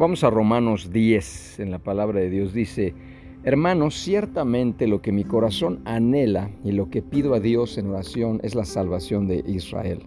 Vamos a Romanos 10, en la palabra de Dios dice, Hermanos, ciertamente lo que mi corazón anhela y lo que pido a Dios en oración es la salvación de Israel.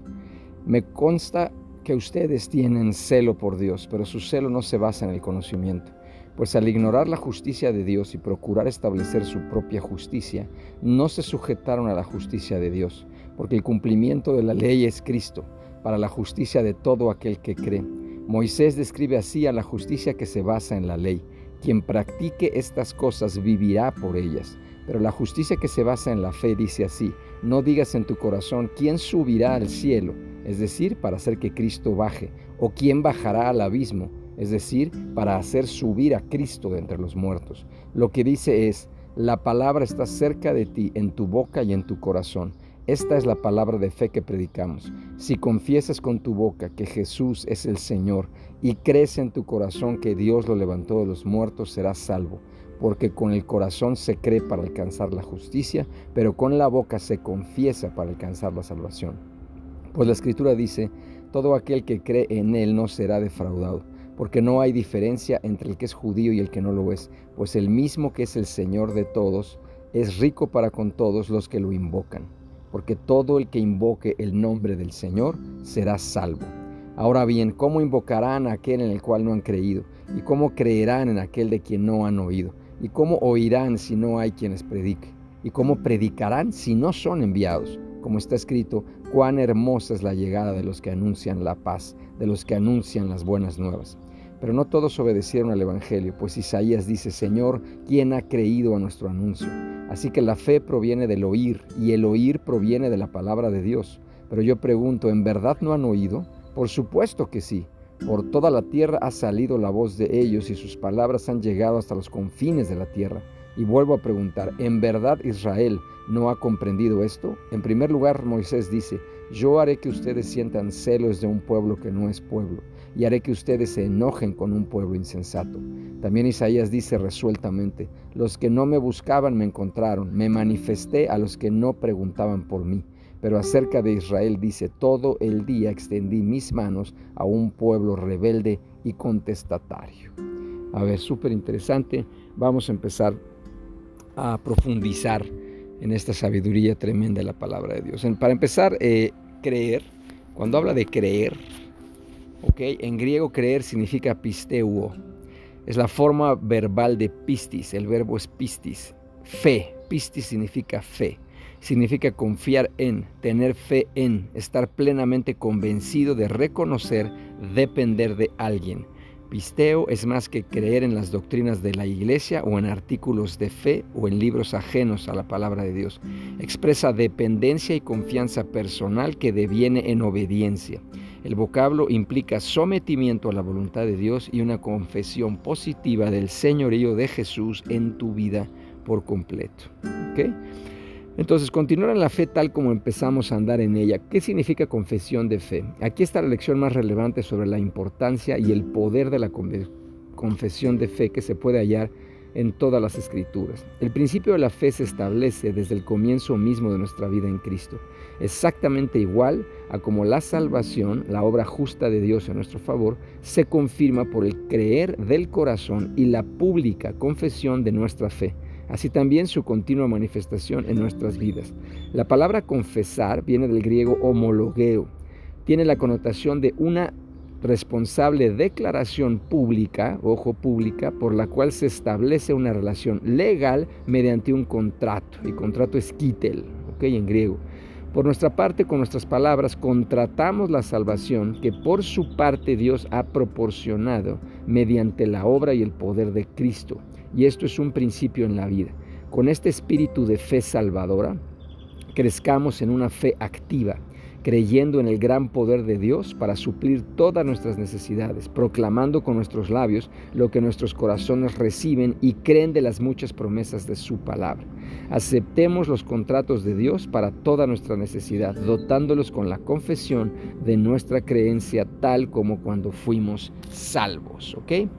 Me consta que ustedes tienen celo por Dios, pero su celo no se basa en el conocimiento, pues al ignorar la justicia de Dios y procurar establecer su propia justicia, no se sujetaron a la justicia de Dios, porque el cumplimiento de la ley es Cristo, para la justicia de todo aquel que cree. Moisés describe así a la justicia que se basa en la ley. Quien practique estas cosas vivirá por ellas. Pero la justicia que se basa en la fe dice así, no digas en tu corazón, ¿quién subirá al cielo? Es decir, para hacer que Cristo baje, o quién bajará al abismo, es decir, para hacer subir a Cristo de entre los muertos. Lo que dice es, la palabra está cerca de ti, en tu boca y en tu corazón. Esta es la palabra de fe que predicamos. Si confiesas con tu boca que Jesús es el Señor y crees en tu corazón que Dios lo levantó de los muertos, serás salvo. Porque con el corazón se cree para alcanzar la justicia, pero con la boca se confiesa para alcanzar la salvación. Pues la Escritura dice, todo aquel que cree en Él no será defraudado, porque no hay diferencia entre el que es judío y el que no lo es, pues el mismo que es el Señor de todos es rico para con todos los que lo invocan porque todo el que invoque el nombre del Señor será salvo. Ahora bien, ¿cómo invocarán a aquel en el cual no han creído? ¿Y cómo creerán en aquel de quien no han oído? ¿Y cómo oirán si no hay quienes predique? ¿Y cómo predicarán si no son enviados? Como está escrito, cuán hermosa es la llegada de los que anuncian la paz, de los que anuncian las buenas nuevas. Pero no todos obedecieron al Evangelio, pues Isaías dice, Señor, ¿quién ha creído a nuestro anuncio? Así que la fe proviene del oír y el oír proviene de la palabra de Dios. Pero yo pregunto, ¿en verdad no han oído? Por supuesto que sí. Por toda la tierra ha salido la voz de ellos y sus palabras han llegado hasta los confines de la tierra. Y vuelvo a preguntar, ¿en verdad Israel no ha comprendido esto? En primer lugar, Moisés dice, yo haré que ustedes sientan celos de un pueblo que no es pueblo, y haré que ustedes se enojen con un pueblo insensato. También Isaías dice resueltamente, los que no me buscaban me encontraron, me manifesté a los que no preguntaban por mí. Pero acerca de Israel dice, todo el día extendí mis manos a un pueblo rebelde y contestatario. A ver, súper interesante. Vamos a empezar a profundizar en esta sabiduría tremenda de la palabra de Dios. Para empezar, eh, creer, cuando habla de creer, en griego creer significa pisteuo, es la forma verbal de pistis, el verbo es pistis, fe, pistis significa fe, significa confiar en, tener fe en, estar plenamente convencido de reconocer, depender de alguien. Pisteo es más que creer en las doctrinas de la iglesia o en artículos de fe o en libros ajenos a la palabra de Dios. Expresa dependencia y confianza personal que deviene en obediencia. El vocablo implica sometimiento a la voluntad de Dios y una confesión positiva del señorío de Jesús en tu vida por completo. Entonces, continuar en la fe tal como empezamos a andar en ella. ¿Qué significa confesión de fe? Aquí está la lección más relevante sobre la importancia y el poder de la confesión de fe que se puede hallar en todas las escrituras. El principio de la fe se establece desde el comienzo mismo de nuestra vida en Cristo, exactamente igual a como la salvación, la obra justa de Dios en nuestro favor, se confirma por el creer del corazón y la pública confesión de nuestra fe así también su continua manifestación en nuestras vidas. La palabra confesar viene del griego homologueo. Tiene la connotación de una responsable declaración pública, ojo pública, por la cual se establece una relación legal mediante un contrato. Y contrato es kitel, ¿ok? En griego. Por nuestra parte, con nuestras palabras, contratamos la salvación que por su parte Dios ha proporcionado mediante la obra y el poder de Cristo. Y esto es un principio en la vida. Con este espíritu de fe salvadora, crezcamos en una fe activa, creyendo en el gran poder de Dios para suplir todas nuestras necesidades, proclamando con nuestros labios lo que nuestros corazones reciben y creen de las muchas promesas de su palabra. Aceptemos los contratos de Dios para toda nuestra necesidad, dotándolos con la confesión de nuestra creencia tal como cuando fuimos salvos, ¿ok?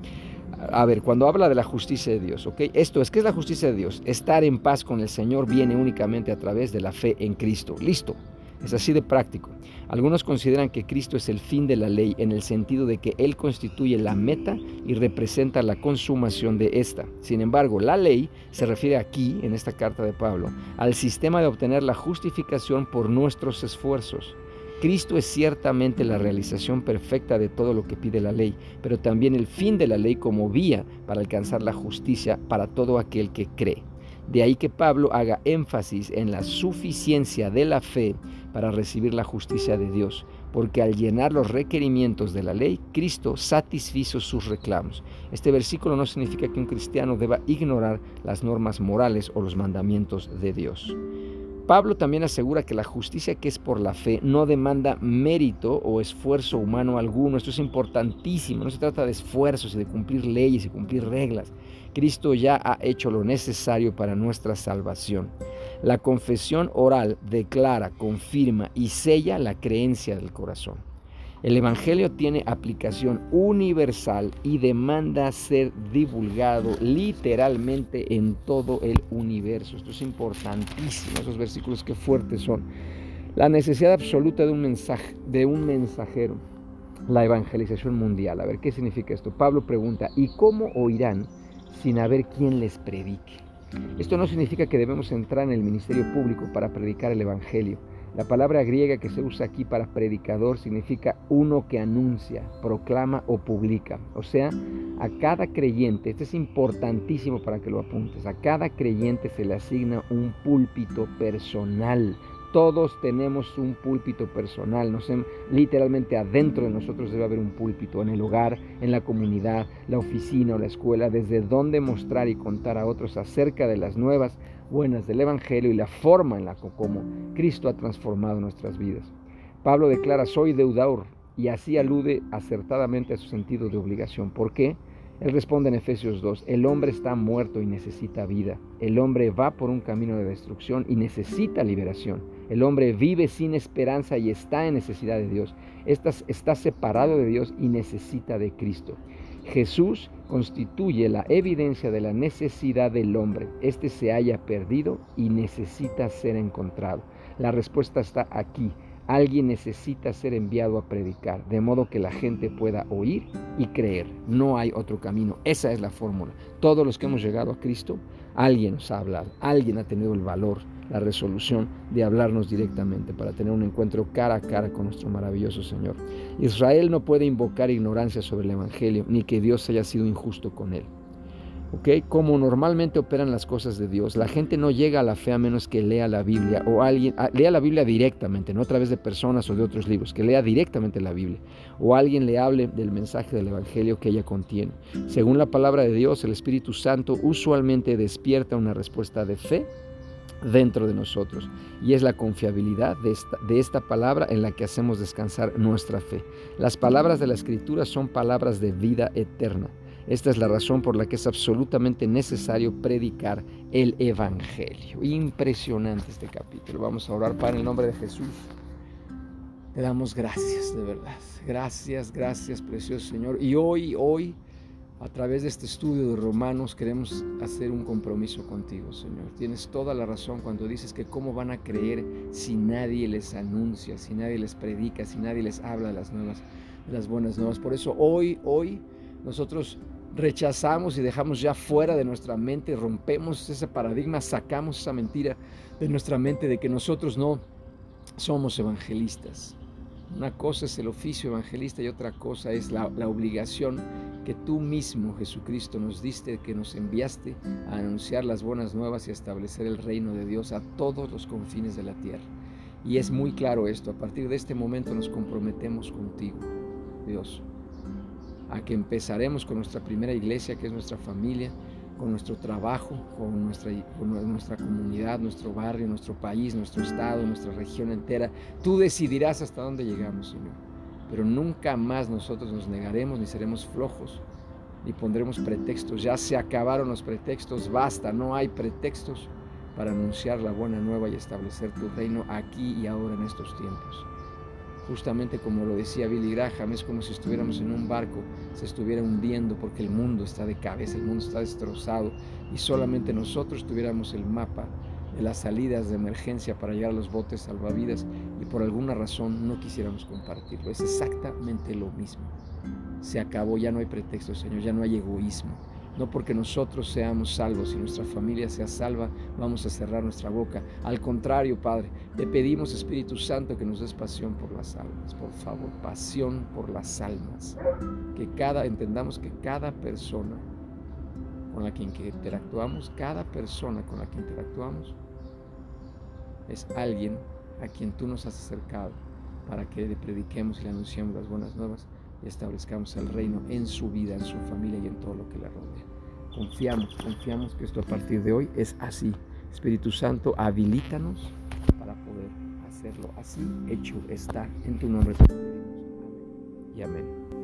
A ver, cuando habla de la justicia de Dios, ¿ok? Esto es, ¿qué es la justicia de Dios? Estar en paz con el Señor viene únicamente a través de la fe en Cristo. Listo. Es así de práctico. Algunos consideran que Cristo es el fin de la ley en el sentido de que Él constituye la meta y representa la consumación de esta. Sin embargo, la ley se refiere aquí, en esta carta de Pablo, al sistema de obtener la justificación por nuestros esfuerzos. Cristo es ciertamente la realización perfecta de todo lo que pide la ley, pero también el fin de la ley como vía para alcanzar la justicia para todo aquel que cree. De ahí que Pablo haga énfasis en la suficiencia de la fe para recibir la justicia de Dios, porque al llenar los requerimientos de la ley, Cristo satisfizo sus reclamos. Este versículo no significa que un cristiano deba ignorar las normas morales o los mandamientos de Dios. Pablo también asegura que la justicia que es por la fe no demanda mérito o esfuerzo humano alguno. Esto es importantísimo. No se trata de esfuerzos y de cumplir leyes y cumplir reglas. Cristo ya ha hecho lo necesario para nuestra salvación. La confesión oral declara, confirma y sella la creencia del corazón. El Evangelio tiene aplicación universal y demanda ser divulgado literalmente en todo el universo. Esto es importantísimo, esos versículos que fuertes son. La necesidad absoluta de un, mensaje, de un mensajero, la evangelización mundial. A ver, ¿qué significa esto? Pablo pregunta, ¿y cómo oirán sin haber quien les predique? Esto no significa que debemos entrar en el ministerio público para predicar el Evangelio. La palabra griega que se usa aquí para predicador significa uno que anuncia, proclama o publica. O sea, a cada creyente, esto es importantísimo para que lo apuntes, a cada creyente se le asigna un púlpito personal todos tenemos un púlpito personal, literalmente adentro de nosotros debe haber un púlpito, en el hogar, en la comunidad, la oficina o la escuela, desde donde mostrar y contar a otros acerca de las nuevas buenas del Evangelio y la forma en la que como Cristo ha transformado nuestras vidas. Pablo declara, soy deudor, y así alude acertadamente a su sentido de obligación. ¿Por qué? Él responde en Efesios 2, el hombre está muerto y necesita vida. El hombre va por un camino de destrucción y necesita liberación. El hombre vive sin esperanza y está en necesidad de Dios. Está, separado de Dios y necesita de Cristo. Jesús constituye la evidencia de la necesidad del hombre. Este se haya perdido y necesita ser encontrado. La respuesta está aquí. Alguien necesita ser enviado a predicar, de modo que la gente pueda oír y creer. No hay otro camino. Esa es la fórmula. Todos los que hemos llegado a Cristo, alguien nos ha hablado, alguien ha tenido el valor, la resolución de hablarnos directamente para tener un encuentro cara a cara con nuestro maravilloso Señor. Israel no puede invocar ignorancia sobre el Evangelio, ni que Dios haya sido injusto con él. Como normalmente operan las cosas de Dios, la gente no llega a la fe a menos que lea la Biblia o alguien lea la Biblia directamente, no a través de personas o de otros libros, que lea directamente la Biblia o alguien le hable del mensaje del Evangelio que ella contiene. Según la palabra de Dios, el Espíritu Santo usualmente despierta una respuesta de fe dentro de nosotros. Y es la confiabilidad de esta, de esta, palabra en la que hacemos descansar nuestra fe. Las palabras de la Escritura son palabras de vida eterna. Esta es la razón por la que es absolutamente necesario predicar el Evangelio. Impresionante este capítulo. Vamos a orar para el nombre de Jesús. Te damos gracias, de verdad. Gracias, gracias, precioso Señor. Y hoy, hoy, a través de este estudio de Romanos, queremos hacer un compromiso contigo, Señor. Tienes toda la razón cuando dices que cómo van a creer si nadie les anuncia, si nadie les predica, si nadie les habla las nuevas, las buenas nuevas. Por eso hoy, hoy, nosotros rechazamos y dejamos ya fuera de nuestra mente, rompemos ese paradigma, sacamos esa mentira de nuestra mente de que nosotros no somos evangelistas. Una cosa es el oficio evangelista y otra cosa es la, obligación que tú mismo, Jesucristo, nos diste, que nos enviaste a anunciar las buenas nuevas y a establecer el reino de Dios a todos los confines de la tierra. Y es muy claro esto, a partir de este momento nos comprometemos contigo, Dios a que empezaremos con nuestra primera iglesia, que es nuestra familia, con nuestro trabajo, con nuestra, nuestra comunidad, nuestro barrio, nuestro país, nuestro estado, nuestra región entera. Tú decidirás hasta dónde llegamos, Señor. Pero nunca más nosotros nos negaremos ni seremos flojos, ni pondremos pretextos. Ya se acabaron los pretextos, basta, no hay pretextos para anunciar la buena nueva y establecer tu reino aquí y ahora en estos tiempos justamente como lo decía Billy Graham, es como si estuviéramos en un barco, se estuviera hundiendo porque el mundo está de cabeza, el mundo está destrozado y solamente nosotros tuviéramos el mapa de las salidas de emergencia para llegar a los botes salvavidas y por alguna razón no quisiéramos compartirlo. Es exactamente lo mismo. Se acabó, ya no hay pretexto, Señor, ya no hay egoísmo. No porque nosotros seamos salvos y nuestra familia sea salva, vamos a cerrar nuestra boca. Al contrario, Padre, te pedimos, Espíritu Santo, que nos des pasión por las almas, por favor, pasión por las almas. Que cada, entendamos que cada persona con la que interactuamos, cada persona con la que interactuamos, es alguien a quien tú nos has acercado para que le prediquemos y le anunciemos las buenas nuevas establezcamos el reino en su vida, en su familia y en todo lo que le rodea. Confiamos, confiamos que esto a partir de hoy es así. Espíritu Santo, habilítanos para poder hacerlo así. Hecho está en tu nombre. Y amén.